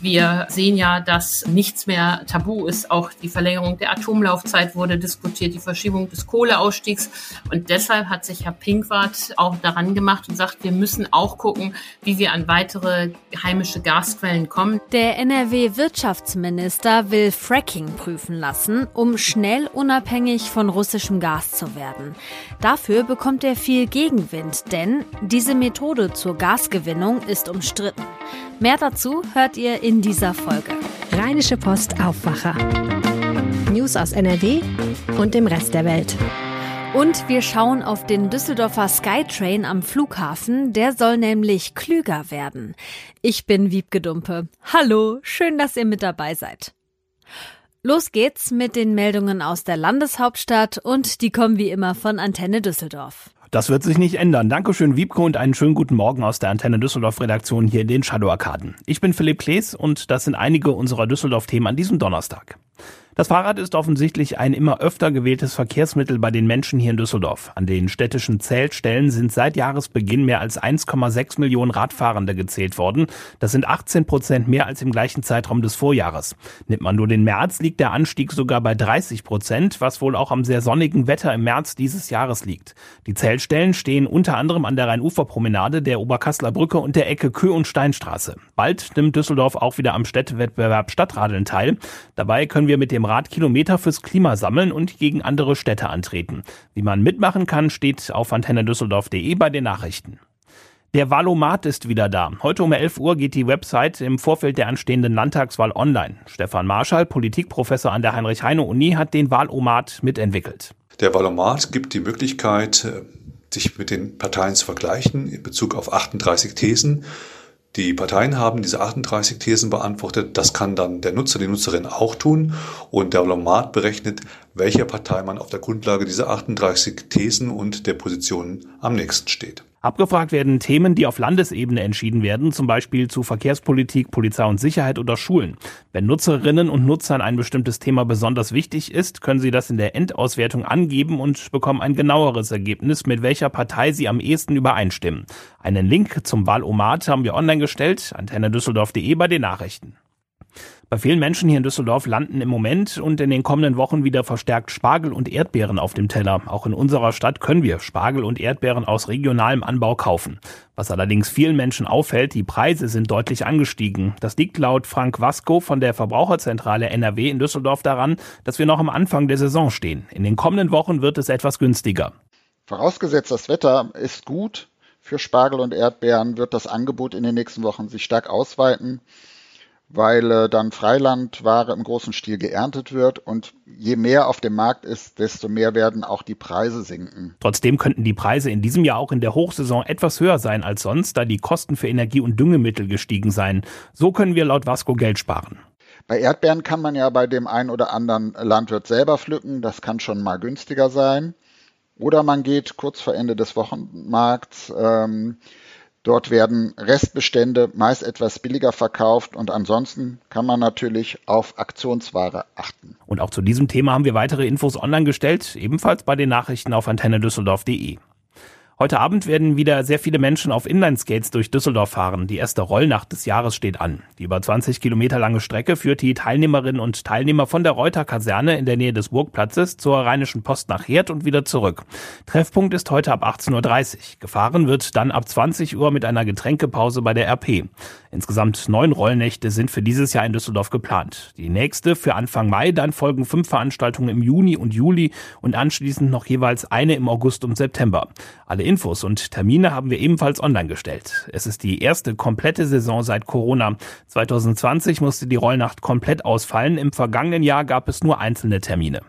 Wir sehen ja, dass nichts mehr tabu ist. Auch die Verlängerung der Atomlaufzeit wurde diskutiert, die Verschiebung des Kohleausstiegs. Und deshalb hat sich Herr Pinkwart auch daran gemacht und sagt, wir müssen auch gucken, wie wir an weitere heimische Gasquellen kommen. Der NRW-Wirtschaftsminister will Fracking prüfen lassen, um schnell unabhängig von russischem Gas zu werden. Dafür bekommt er viel Gegenwind, denn diese Methode zur Gasgewinnung ist umstritten. Mehr dazu hört ihr in dieser Folge. Rheinische Post Aufwacher. News aus NRW und dem Rest der Welt. Und wir schauen auf den Düsseldorfer Skytrain am Flughafen. Der soll nämlich klüger werden. Ich bin Wiebke Dumpe. Hallo, schön, dass ihr mit dabei seid. Los geht's mit den Meldungen aus der Landeshauptstadt und die kommen wie immer von Antenne Düsseldorf. Das wird sich nicht ändern. Dankeschön, Wiebke, und einen schönen guten Morgen aus der Antenne Düsseldorf Redaktion hier in den Shadow Arkaden. Ich bin Philipp Klees und das sind einige unserer Düsseldorf-Themen an diesem Donnerstag. Das Fahrrad ist offensichtlich ein immer öfter gewähltes Verkehrsmittel bei den Menschen hier in Düsseldorf. An den städtischen Zählstellen sind seit Jahresbeginn mehr als 1,6 Millionen Radfahrende gezählt worden. Das sind 18 Prozent mehr als im gleichen Zeitraum des Vorjahres. Nimmt man nur den März, liegt der Anstieg sogar bei 30 Prozent, was wohl auch am sehr sonnigen Wetter im März dieses Jahres liegt. Die Zählstellen stehen unter anderem an der Rheinuferpromenade, der Oberkassler Brücke und der Ecke Kö- und Steinstraße. Bald nimmt Düsseldorf auch wieder am Städtewettbewerb Stadtradeln teil. Dabei können wir mit dem Rad Kilometer fürs Klima sammeln und gegen andere Städte antreten. Wie man mitmachen kann, steht auf antennedüsseldorf.de bei den Nachrichten. Der Wahlomat ist wieder da. Heute um 11 Uhr geht die Website im Vorfeld der anstehenden Landtagswahl online. Stefan Marschall, Politikprofessor an der Heinrich-Heine-Uni, hat den Wahlomat mitentwickelt. Der Wahlomat gibt die Möglichkeit, äh, sich mit den Parteien zu vergleichen in Bezug auf 38 Thesen die Parteien haben diese 38 Thesen beantwortet. Das kann dann der Nutzer, die Nutzerin auch tun. Und der Valomat berechnet, welcher Partei man auf der Grundlage dieser 38 Thesen und der Positionen am nächsten steht. Abgefragt werden Themen, die auf Landesebene entschieden werden, zum Beispiel zu Verkehrspolitik, Polizei und Sicherheit oder Schulen. Wenn Nutzerinnen und Nutzern ein bestimmtes Thema besonders wichtig ist, können sie das in der Endauswertung angeben und bekommen ein genaueres Ergebnis, mit welcher Partei sie am ehesten übereinstimmen. Einen Link zum Wahlomat haben wir online gestellt, antennedüsseldorf.de bei den Nachrichten. Bei vielen Menschen hier in Düsseldorf landen im Moment und in den kommenden Wochen wieder verstärkt Spargel und Erdbeeren auf dem Teller. Auch in unserer Stadt können wir Spargel und Erdbeeren aus regionalem Anbau kaufen. Was allerdings vielen Menschen auffällt, die Preise sind deutlich angestiegen. Das liegt laut Frank Vasco von der Verbraucherzentrale NRW in Düsseldorf daran, dass wir noch am Anfang der Saison stehen. In den kommenden Wochen wird es etwas günstiger. Vorausgesetzt, das Wetter ist gut für Spargel und Erdbeeren, wird das Angebot in den nächsten Wochen sich stark ausweiten weil äh, dann Freilandware im großen Stil geerntet wird und je mehr auf dem Markt ist, desto mehr werden auch die Preise sinken. Trotzdem könnten die Preise in diesem Jahr auch in der Hochsaison etwas höher sein als sonst, da die Kosten für Energie und Düngemittel gestiegen seien. So können wir laut Vasco Geld sparen. Bei Erdbeeren kann man ja bei dem einen oder anderen Landwirt selber pflücken, das kann schon mal günstiger sein. Oder man geht kurz vor Ende des Wochenmarkts ähm, Dort werden Restbestände meist etwas billiger verkauft und ansonsten kann man natürlich auf Aktionsware achten. Und auch zu diesem Thema haben wir weitere Infos online gestellt, ebenfalls bei den Nachrichten auf antennedüsseldorf.de. Heute Abend werden wieder sehr viele Menschen auf Inlineskates durch Düsseldorf fahren. Die erste Rollnacht des Jahres steht an. Die über 20 Kilometer lange Strecke führt die Teilnehmerinnen und Teilnehmer von der Reuter Kaserne in der Nähe des Burgplatzes zur Rheinischen Post nach Herd und wieder zurück. Treffpunkt ist heute ab 18.30 Uhr. Gefahren wird dann ab 20 Uhr mit einer Getränkepause bei der RP. Insgesamt neun Rollnächte sind für dieses Jahr in Düsseldorf geplant. Die nächste für Anfang Mai, dann folgen fünf Veranstaltungen im Juni und Juli und anschließend noch jeweils eine im August und September. Alle Infos und Termine haben wir ebenfalls online gestellt. Es ist die erste komplette Saison seit Corona. 2020 musste die Rollnacht komplett ausfallen. Im vergangenen Jahr gab es nur einzelne Termine.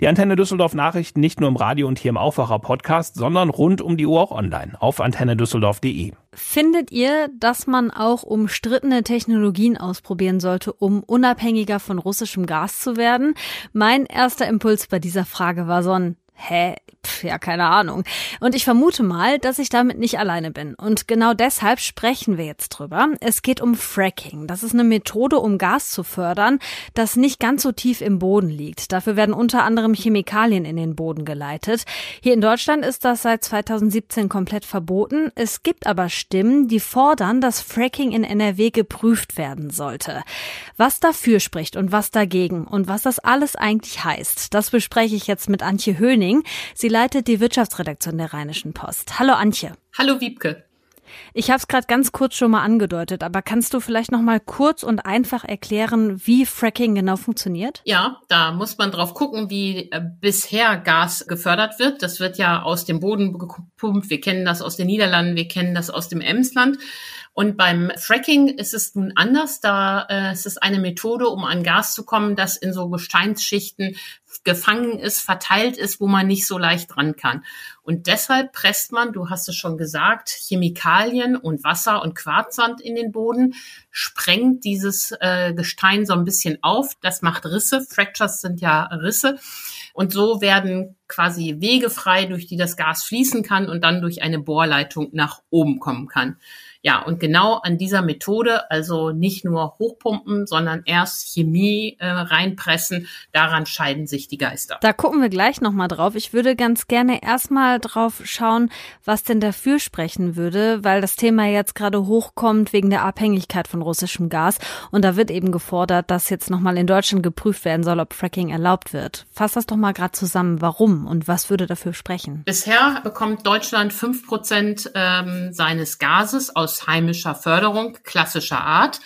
Die Antenne Düsseldorf Nachrichten nicht nur im Radio und hier im Aufwacher Podcast, sondern rund um die Uhr auch online auf antennedüsseldorf.de. Findet ihr, dass man auch umstrittene Technologien ausprobieren sollte, um unabhängiger von russischem Gas zu werden? Mein erster Impuls bei dieser Frage war so ein Hä? Pff, ja, keine Ahnung. Und ich vermute mal, dass ich damit nicht alleine bin. Und genau deshalb sprechen wir jetzt drüber. Es geht um Fracking. Das ist eine Methode, um Gas zu fördern, das nicht ganz so tief im Boden liegt. Dafür werden unter anderem Chemikalien in den Boden geleitet. Hier in Deutschland ist das seit 2017 komplett verboten. Es gibt aber Stimmen, die fordern, dass Fracking in NRW geprüft werden sollte. Was dafür spricht und was dagegen und was das alles eigentlich heißt, das bespreche ich jetzt mit Antje Höning. Sie leitet die Wirtschaftsredaktion der Rheinischen Post. Hallo Antje. Hallo Wiebke. Ich habe es gerade ganz kurz schon mal angedeutet, aber kannst du vielleicht noch mal kurz und einfach erklären, wie Fracking genau funktioniert? Ja, da muss man drauf gucken, wie äh, bisher Gas gefördert wird. Das wird ja aus dem Boden gepumpt. Wir kennen das aus den Niederlanden, wir kennen das aus dem Emsland. Und beim Fracking ist es nun anders. Da äh, es ist eine Methode, um an Gas zu kommen, das in so Gesteinsschichten gefangen ist, verteilt ist, wo man nicht so leicht dran kann. Und deshalb presst man, du hast es schon gesagt, Chemikalien und Wasser und Quarzsand in den Boden, sprengt dieses äh, Gestein so ein bisschen auf. Das macht Risse. Fractures sind ja Risse. Und so werden quasi Wege frei, durch die das Gas fließen kann und dann durch eine Bohrleitung nach oben kommen kann. Ja, und genau an dieser Methode, also nicht nur hochpumpen, sondern erst Chemie äh, reinpressen, daran scheiden sich die Geister. Da gucken wir gleich nochmal drauf. Ich würde ganz gerne erstmal drauf schauen, was denn dafür sprechen würde, weil das Thema jetzt gerade hochkommt wegen der Abhängigkeit von russischem Gas. Und da wird eben gefordert, dass jetzt nochmal in Deutschland geprüft werden soll, ob Fracking erlaubt wird. Fass das doch mal gerade zusammen. Warum und was würde dafür sprechen? Bisher bekommt Deutschland fünf Prozent ähm, seines Gases aus aus heimischer Förderung klassischer Art.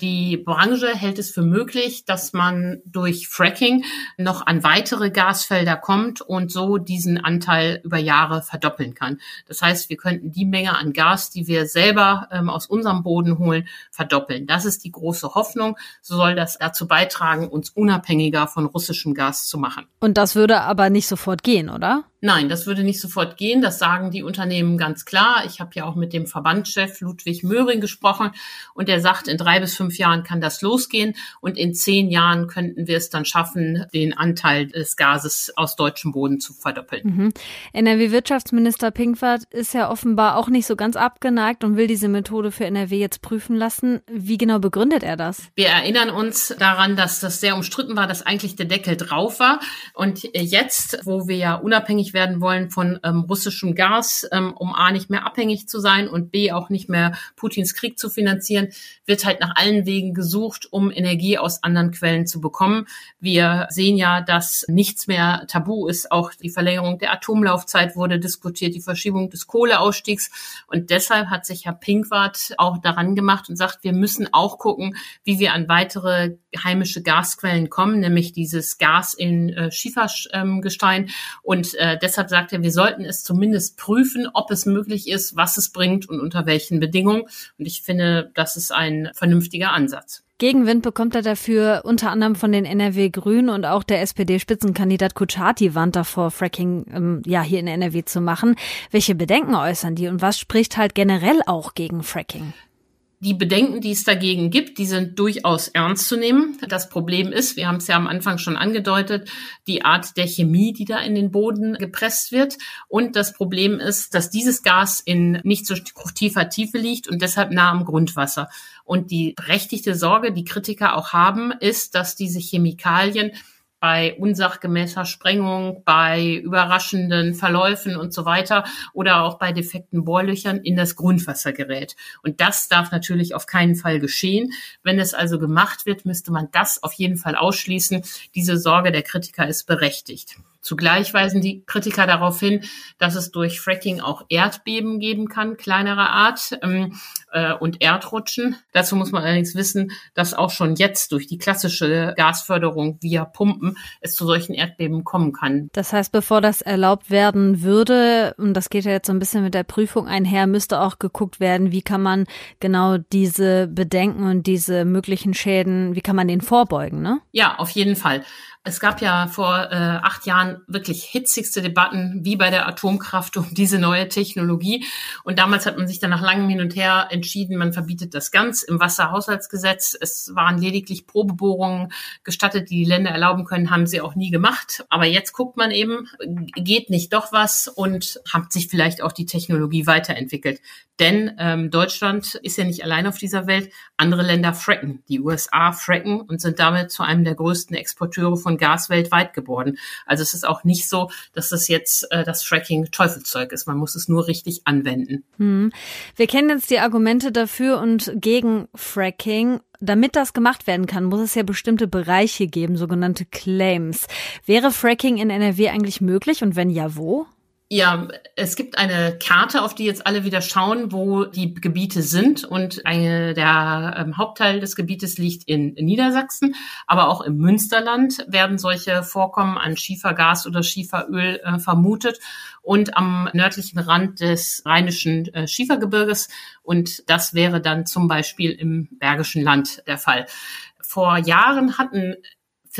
Die Branche hält es für möglich, dass man durch Fracking noch an weitere Gasfelder kommt und so diesen Anteil über Jahre verdoppeln kann. Das heißt, wir könnten die Menge an Gas, die wir selber ähm, aus unserem Boden holen, verdoppeln. Das ist die große Hoffnung. So soll das dazu beitragen, uns unabhängiger von russischem Gas zu machen. Und das würde aber nicht sofort gehen, oder? Nein, das würde nicht sofort gehen. Das sagen die Unternehmen ganz klar. Ich habe ja auch mit dem Verbandschef Ludwig Möhring gesprochen und der sagt, in drei bis fünf Jahren kann das losgehen und in zehn Jahren könnten wir es dann schaffen, den Anteil des Gases aus deutschem Boden zu verdoppeln. Mhm. NRW-Wirtschaftsminister Pinkwart ist ja offenbar auch nicht so ganz abgeneigt und will diese Methode für NRW jetzt prüfen lassen. Wie genau begründet er das? Wir erinnern uns daran, dass das sehr umstritten war, dass eigentlich der Deckel drauf war und jetzt, wo wir ja unabhängig unabhängig werden wollen von ähm, russischem Gas, ähm, um A nicht mehr abhängig zu sein und B auch nicht mehr Putins Krieg zu finanzieren, wird halt nach allen Wegen gesucht, um Energie aus anderen Quellen zu bekommen. Wir sehen ja, dass nichts mehr tabu ist. Auch die Verlängerung der Atomlaufzeit wurde diskutiert, die Verschiebung des Kohleausstiegs. Und deshalb hat sich Herr Pinkwart auch daran gemacht und sagt, wir müssen auch gucken, wie wir an weitere heimische Gasquellen kommen, nämlich dieses Gas in äh, Schiefergestein. Und äh, deshalb sagt er, wir sollten es zumindest prüfen, ob es möglich ist, was es bringt und unter welchen Bedingungen. Und ich finde, das ist ein vernünftiger Ansatz. Gegenwind bekommt er dafür unter anderem von den NRW Grünen und auch der SPD-Spitzenkandidat Kuchati warnt davor, Fracking ähm, ja hier in NRW zu machen. Welche Bedenken äußern die und was spricht halt generell auch gegen Fracking? Die Bedenken, die es dagegen gibt, die sind durchaus ernst zu nehmen. Das Problem ist, wir haben es ja am Anfang schon angedeutet, die Art der Chemie, die da in den Boden gepresst wird. Und das Problem ist, dass dieses Gas in nicht so tiefer Tiefe liegt und deshalb nah am Grundwasser. Und die berechtigte Sorge, die Kritiker auch haben, ist, dass diese Chemikalien bei unsachgemäßer Sprengung, bei überraschenden Verläufen und so weiter oder auch bei defekten Bohrlöchern in das Grundwasser gerät. Und das darf natürlich auf keinen Fall geschehen. Wenn es also gemacht wird, müsste man das auf jeden Fall ausschließen. Diese Sorge der Kritiker ist berechtigt. Zugleich weisen die Kritiker darauf hin, dass es durch Fracking auch Erdbeben geben kann, kleinerer Art, ähm, äh, und Erdrutschen. Dazu muss man allerdings wissen, dass auch schon jetzt durch die klassische Gasförderung via Pumpen es zu solchen Erdbeben kommen kann. Das heißt, bevor das erlaubt werden würde, und das geht ja jetzt so ein bisschen mit der Prüfung einher, müsste auch geguckt werden, wie kann man genau diese Bedenken und diese möglichen Schäden, wie kann man denen vorbeugen, ne? Ja, auf jeden Fall. Es gab ja vor äh, acht Jahren wirklich hitzigste Debatten wie bei der Atomkraft um diese neue Technologie. Und damals hat man sich dann nach langem Hin und Her entschieden, man verbietet das ganz im Wasserhaushaltsgesetz. Es waren lediglich Probebohrungen gestattet, die die Länder erlauben können, haben sie auch nie gemacht. Aber jetzt guckt man eben, geht nicht doch was und hat sich vielleicht auch die Technologie weiterentwickelt. Denn ähm, Deutschland ist ja nicht allein auf dieser Welt. Andere Länder fracken. Die USA fracken und sind damit zu einem der größten Exporteure von Gas weltweit geworden. Also es ist auch nicht so, dass das jetzt äh, das Fracking Teufelszeug ist. Man muss es nur richtig anwenden. Hm. Wir kennen jetzt die Argumente dafür und gegen Fracking. Damit das gemacht werden kann, muss es ja bestimmte Bereiche geben, sogenannte Claims. Wäre Fracking in NRW eigentlich möglich und wenn ja, wo? Ja, es gibt eine Karte, auf die jetzt alle wieder schauen, wo die Gebiete sind. Und eine, der ähm, Hauptteil des Gebietes liegt in, Niedersachsen, aber auch im Münsterland werden solche Vorkommen an Schiefergas oder Schieferöl äh, vermutet und am nördlichen Rand des rheinischen äh, Schiefergebirges. Und das wäre dann zum Beispiel im Bergischen Land der Fall. Vor Jahren hatten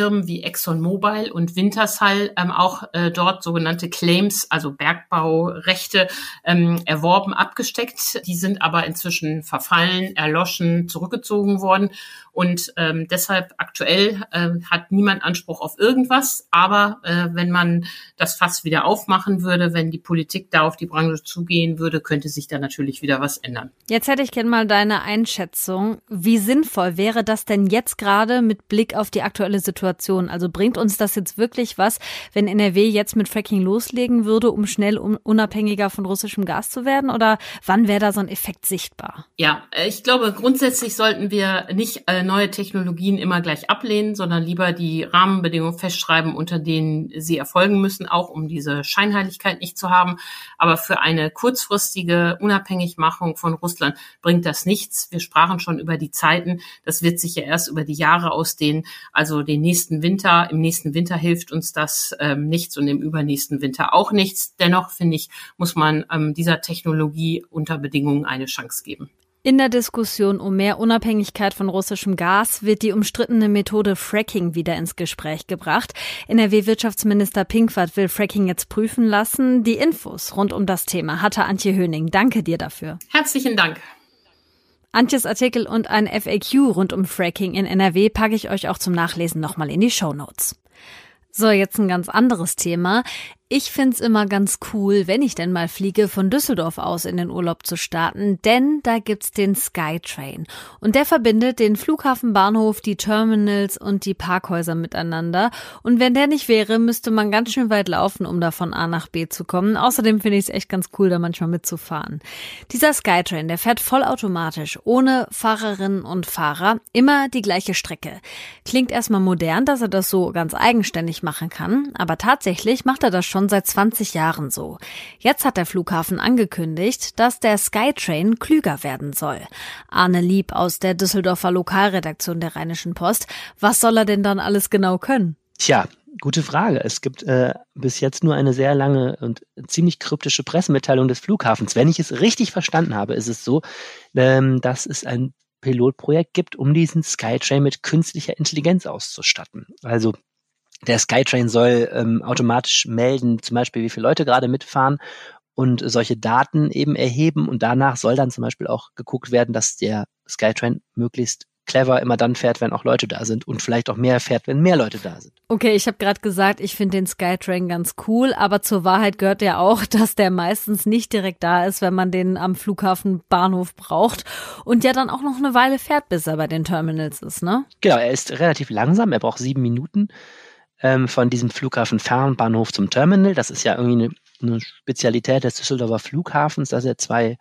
Firmen wie ExxonMobil und Wintershall ähm, auch äh, dort sogenannte Claims, also Bergbaurechte, ähm, erworben, abgesteckt. Die sind aber inzwischen verfallen, erloschen, zurückgezogen worden. Und ähm, deshalb aktuell äh, hat niemand Anspruch auf irgendwas. Aber äh, wenn man das Fass wieder aufmachen würde, wenn die Politik da auf die Branche zugehen würde, könnte sich da natürlich wieder was ändern. Jetzt hätte ich gerne mal deine Einschätzung. Wie sinnvoll wäre das denn jetzt gerade mit Blick auf die aktuelle Situation? Also bringt uns das jetzt wirklich was, wenn NRW jetzt mit Fracking loslegen würde, um schnell unabhängiger von russischem Gas zu werden? Oder wann wäre da so ein Effekt sichtbar? Ja, ich glaube, grundsätzlich sollten wir nicht äh, neue Technologien immer gleich ablehnen, sondern lieber die Rahmenbedingungen festschreiben, unter denen sie erfolgen müssen, auch um diese Scheinheiligkeit nicht zu haben. Aber für eine kurzfristige Unabhängigmachung von Russland bringt das nichts. Wir sprachen schon über die Zeiten. Das wird sich ja erst über die Jahre ausdehnen. Also den nächsten Winter, im nächsten Winter hilft uns das ähm, nichts und im übernächsten Winter auch nichts. Dennoch finde ich, muss man ähm, dieser Technologie unter Bedingungen eine Chance geben. In der Diskussion um mehr Unabhängigkeit von russischem Gas wird die umstrittene Methode Fracking wieder ins Gespräch gebracht. NRW-Wirtschaftsminister Pinkwart will Fracking jetzt prüfen lassen. Die Infos rund um das Thema hatte Antje Höning. Danke dir dafür. Herzlichen Dank. Antjes Artikel und ein FAQ rund um Fracking in NRW packe ich euch auch zum Nachlesen nochmal in die Show Notes. So, jetzt ein ganz anderes Thema. Ich find's immer ganz cool, wenn ich denn mal fliege, von Düsseldorf aus in den Urlaub zu starten, denn da gibt's den Skytrain. Und der verbindet den Flughafenbahnhof, die Terminals und die Parkhäuser miteinander. Und wenn der nicht wäre, müsste man ganz schön weit laufen, um da von A nach B zu kommen. Außerdem finde ich es echt ganz cool, da manchmal mitzufahren. Dieser Skytrain, der fährt vollautomatisch, ohne Fahrerinnen und Fahrer, immer die gleiche Strecke. Klingt erstmal modern, dass er das so ganz eigenständig machen kann, aber tatsächlich macht er das schon schon seit 20 Jahren so. Jetzt hat der Flughafen angekündigt, dass der Skytrain klüger werden soll. Arne Lieb aus der Düsseldorfer Lokalredaktion der Rheinischen Post. Was soll er denn dann alles genau können? Tja, Gute Frage. Es gibt äh, bis jetzt nur eine sehr lange und ziemlich kryptische Pressemitteilung des Flughafens. Wenn ich es richtig verstanden habe, ist es so, ähm, dass es ein Pilotprojekt gibt, um diesen Skytrain mit künstlicher Intelligenz auszustatten. Also der Skytrain soll ähm, automatisch melden, zum Beispiel, wie viele Leute gerade mitfahren und solche Daten eben erheben. Und danach soll dann zum Beispiel auch geguckt werden, dass der Skytrain möglichst clever immer dann fährt, wenn auch Leute da sind und vielleicht auch mehr fährt, wenn mehr Leute da sind. Okay, ich habe gerade gesagt, ich finde den Skytrain ganz cool, aber zur Wahrheit gehört ja auch, dass der meistens nicht direkt da ist, wenn man den am Flughafen Bahnhof braucht und ja dann auch noch eine Weile fährt, bis er bei den Terminals ist, ne? Genau, er ist relativ langsam, er braucht sieben Minuten ähm, von diesem Flughafen Fernbahnhof zum Terminal. Das ist ja irgendwie eine, eine Spezialität des Düsseldorfer Flughafens, dass er zwei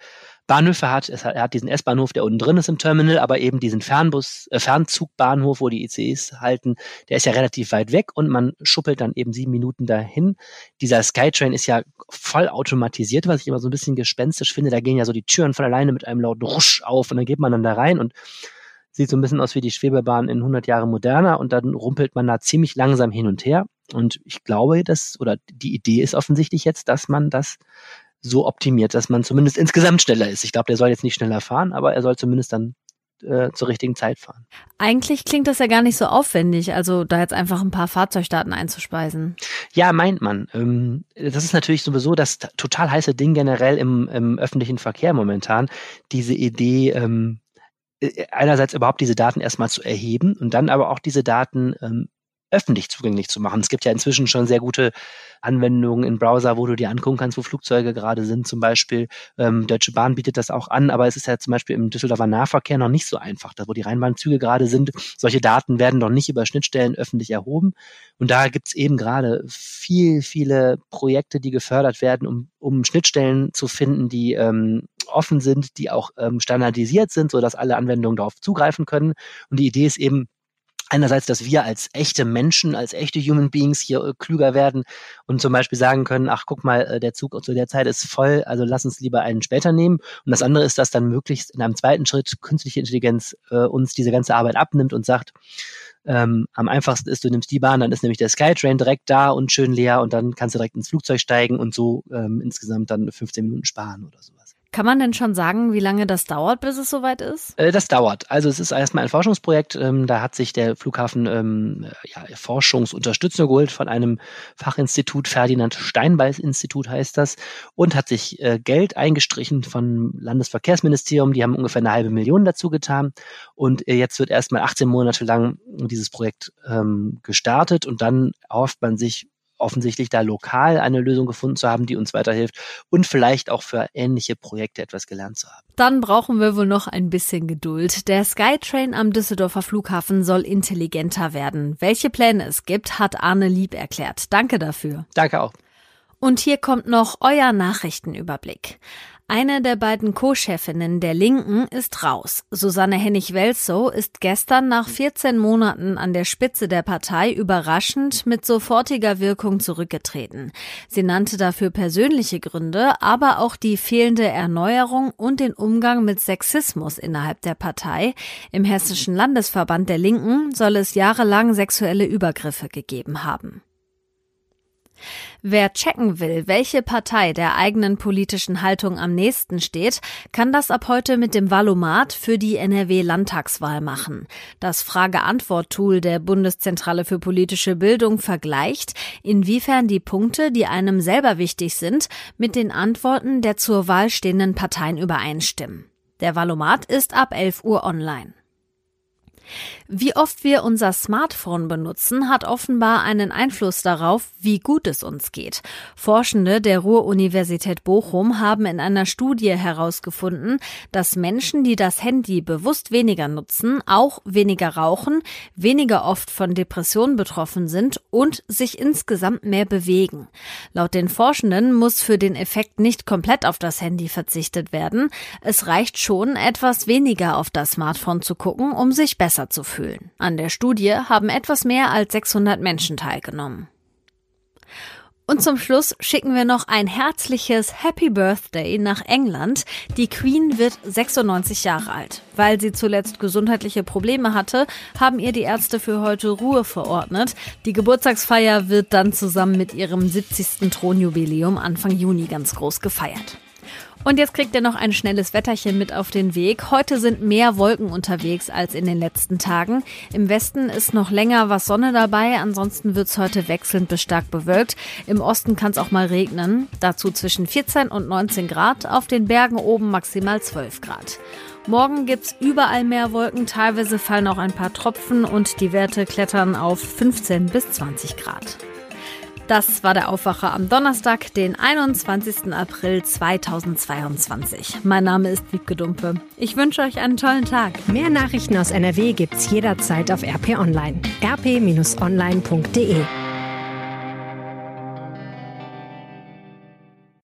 Bahnhöfe hat. hat. Er hat diesen S-Bahnhof, der unten drin ist im Terminal, aber eben diesen Fernbus, äh, Fernzugbahnhof, wo die ICEs halten, der ist ja relativ weit weg und man schuppelt dann eben sieben Minuten dahin. Dieser Skytrain ist ja voll automatisiert, was ich immer so ein bisschen gespenstisch finde. Da gehen ja so die Türen von alleine mit einem lauten Rusch auf und dann geht man dann da rein und Sieht so ein bisschen aus wie die Schwebebahn in 100 Jahre moderner und dann rumpelt man da ziemlich langsam hin und her. Und ich glaube, dass, oder die Idee ist offensichtlich jetzt, dass man das so optimiert, dass man zumindest insgesamt schneller ist. Ich glaube, der soll jetzt nicht schneller fahren, aber er soll zumindest dann äh, zur richtigen Zeit fahren. Eigentlich klingt das ja gar nicht so aufwendig, also da jetzt einfach ein paar Fahrzeugdaten einzuspeisen. Ja, meint man. Ähm, das ist natürlich sowieso das total heiße Ding generell im, im öffentlichen Verkehr momentan. Diese Idee, ähm, äh, einerseits überhaupt diese Daten erstmal zu erheben und dann aber auch diese Daten ähm, öffentlich zugänglich zu machen. Es gibt ja inzwischen schon sehr gute Anwendungen in Browser, wo du dir angucken kannst, wo Flugzeuge gerade sind zum Beispiel. Ähm, Deutsche Bahn bietet das auch an, aber es ist ja zum Beispiel im Düsseldorfer Nahverkehr noch nicht so einfach, da wo die Rheinbahnzüge gerade sind. Solche Daten werden noch nicht über Schnittstellen öffentlich erhoben. Und da gibt's eben gerade viel, viele Projekte, die gefördert werden, um, um Schnittstellen zu finden, die ähm, offen sind, die auch ähm, standardisiert sind, sodass alle Anwendungen darauf zugreifen können. Und die Idee ist eben, einerseits, dass wir als echte Menschen, als echte Human Beings hier äh, klüger werden und zum Beispiel sagen können, ach guck mal, äh, der Zug zu der Zeit ist voll, also lass uns lieber einen später nehmen. Und das andere ist, dass dann möglichst in einem zweiten Schritt künstliche Intelligenz äh, uns diese ganze Arbeit abnimmt und sagt, ähm, am einfachsten ist, du nimmst die Bahn, dann ist nämlich der Skytrain direkt da und schön leer und dann kannst du direkt ins Flugzeug steigen und so ähm, insgesamt dann 15 Minuten sparen oder sowas. Kann man denn schon sagen, wie lange das dauert, bis es soweit ist? Äh, das dauert. Also es ist erstmal ein Forschungsprojekt. Ähm, da hat sich der Flughafen ähm, ja, Forschungsunterstützung geholt von einem Fachinstitut, Ferdinand Steinbeis Institut heißt das, und hat sich äh, Geld eingestrichen vom Landesverkehrsministerium. Die haben ungefähr eine halbe Million dazu getan. Und äh, jetzt wird erstmal 18 Monate lang dieses Projekt ähm, gestartet und dann erhofft man sich offensichtlich da lokal eine Lösung gefunden zu haben, die uns weiterhilft und vielleicht auch für ähnliche Projekte etwas gelernt zu haben. Dann brauchen wir wohl noch ein bisschen Geduld. Der Skytrain am Düsseldorfer Flughafen soll intelligenter werden. Welche Pläne es gibt, hat Arne Lieb erklärt. Danke dafür. Danke auch. Und hier kommt noch euer Nachrichtenüberblick. Eine der beiden Co-Chefinnen der Linken ist raus. Susanne Hennig-Welzow ist gestern nach 14 Monaten an der Spitze der Partei überraschend mit sofortiger Wirkung zurückgetreten. Sie nannte dafür persönliche Gründe, aber auch die fehlende Erneuerung und den Umgang mit Sexismus innerhalb der Partei. Im Hessischen Landesverband der Linken soll es jahrelang sexuelle Übergriffe gegeben haben. Wer checken will, welche Partei der eigenen politischen Haltung am nächsten steht, kann das ab heute mit dem Valomat für die NRW-Landtagswahl machen. Das Frage-Antwort-Tool der Bundeszentrale für politische Bildung vergleicht, inwiefern die Punkte, die einem selber wichtig sind, mit den Antworten der zur Wahl stehenden Parteien übereinstimmen. Der Valomat ist ab 11 Uhr online. Wie oft wir unser Smartphone benutzen, hat offenbar einen Einfluss darauf, wie gut es uns geht. Forschende der Ruhr-Universität Bochum haben in einer Studie herausgefunden, dass Menschen, die das Handy bewusst weniger nutzen, auch weniger rauchen, weniger oft von Depressionen betroffen sind und sich insgesamt mehr bewegen. Laut den Forschenden muss für den Effekt nicht komplett auf das Handy verzichtet werden. Es reicht schon, etwas weniger auf das Smartphone zu gucken, um sich besser zu fühlen fühlen. An der Studie haben etwas mehr als 600 Menschen teilgenommen. Und zum Schluss schicken wir noch ein herzliches Happy Birthday nach England. Die Queen wird 96 Jahre alt. Weil sie zuletzt gesundheitliche Probleme hatte, haben ihr die Ärzte für heute Ruhe verordnet. Die Geburtstagsfeier wird dann zusammen mit ihrem 70. Thronjubiläum Anfang Juni ganz groß gefeiert. Und jetzt kriegt ihr noch ein schnelles Wetterchen mit auf den Weg. Heute sind mehr Wolken unterwegs als in den letzten Tagen. Im Westen ist noch länger was Sonne dabei, ansonsten wird's heute wechselnd bis stark bewölkt. Im Osten kann es auch mal regnen. Dazu zwischen 14 und 19 Grad, auf den Bergen oben maximal 12 Grad. Morgen gibt's überall mehr Wolken, teilweise fallen auch ein paar Tropfen und die Werte klettern auf 15 bis 20 Grad. Das war der Aufwacher am Donnerstag, den 21. April 2022. Mein Name ist Wiebke Dumpe. Ich wünsche euch einen tollen Tag. Mehr Nachrichten aus NRW gibt's jederzeit auf RP Online. rp-online.de